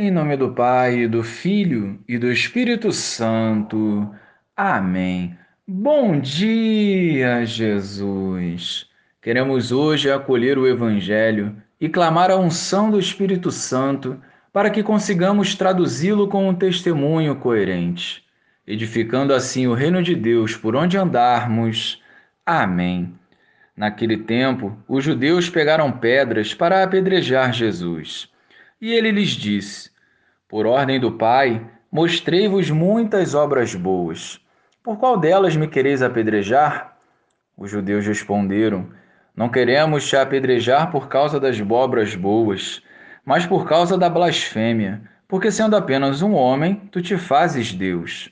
Em nome do Pai, do Filho e do Espírito Santo. Amém. Bom dia, Jesus. Queremos hoje acolher o Evangelho e clamar a unção do Espírito Santo para que consigamos traduzi-lo com um testemunho coerente, edificando assim o reino de Deus por onde andarmos. Amém. Naquele tempo, os judeus pegaram pedras para apedrejar Jesus. E ele lhes disse: Por ordem do Pai, mostrei-vos muitas obras boas. Por qual delas me quereis apedrejar? Os judeus responderam: Não queremos te apedrejar por causa das obras boas, mas por causa da blasfêmia, porque sendo apenas um homem, tu te fazes Deus.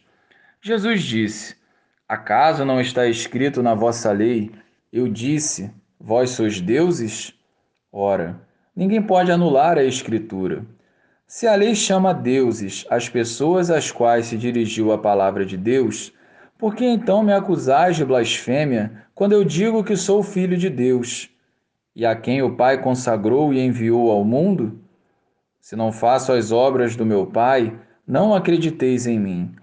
Jesus disse: Acaso não está escrito na vossa lei: Eu disse, vós sois deuses? Ora, Ninguém pode anular a Escritura. Se a lei chama deuses as pessoas às quais se dirigiu a palavra de Deus, por que então me acusais de blasfêmia quando eu digo que sou filho de Deus? E a quem o Pai consagrou e enviou ao mundo? Se não faço as obras do meu Pai, não acrediteis em mim.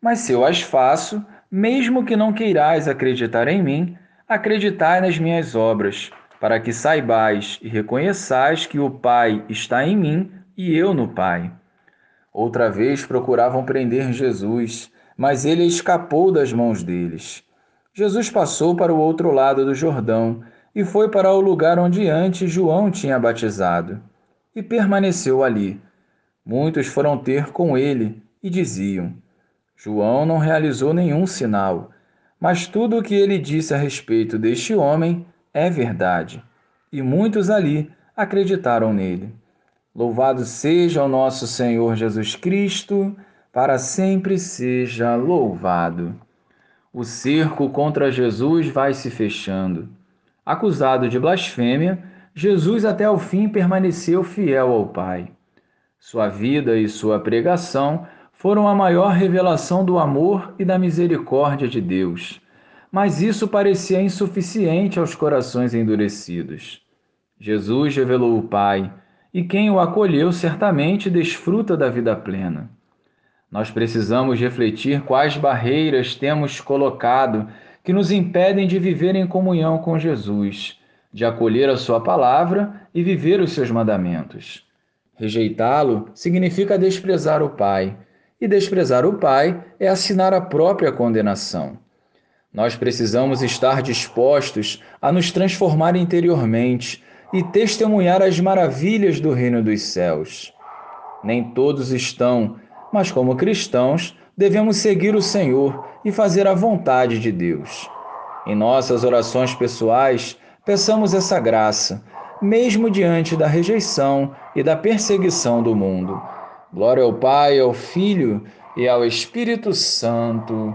Mas se eu as faço, mesmo que não queirais acreditar em mim, acreditai nas minhas obras para que saibais e reconheçais que o Pai está em mim e eu no Pai. Outra vez procuravam prender Jesus, mas ele escapou das mãos deles. Jesus passou para o outro lado do Jordão e foi para o lugar onde antes João tinha batizado, e permaneceu ali. Muitos foram ter com ele e diziam: João não realizou nenhum sinal, mas tudo o que ele disse a respeito deste homem é verdade, e muitos ali acreditaram nele. Louvado seja o nosso Senhor Jesus Cristo, para sempre seja louvado. O cerco contra Jesus vai se fechando. Acusado de blasfêmia, Jesus até o fim permaneceu fiel ao Pai. Sua vida e sua pregação foram a maior revelação do amor e da misericórdia de Deus mas isso parecia insuficiente aos corações endurecidos. Jesus revelou o Pai, e quem o acolheu certamente desfruta da vida plena. Nós precisamos refletir quais barreiras temos colocado que nos impedem de viver em comunhão com Jesus, de acolher a Sua palavra e viver os seus mandamentos. Rejeitá-lo significa desprezar o Pai, e desprezar o Pai é assinar a própria condenação. Nós precisamos estar dispostos a nos transformar interiormente e testemunhar as maravilhas do reino dos céus. Nem todos estão, mas como cristãos, devemos seguir o Senhor e fazer a vontade de Deus. Em nossas orações pessoais, peçamos essa graça, mesmo diante da rejeição e da perseguição do mundo. Glória ao Pai, ao Filho e ao Espírito Santo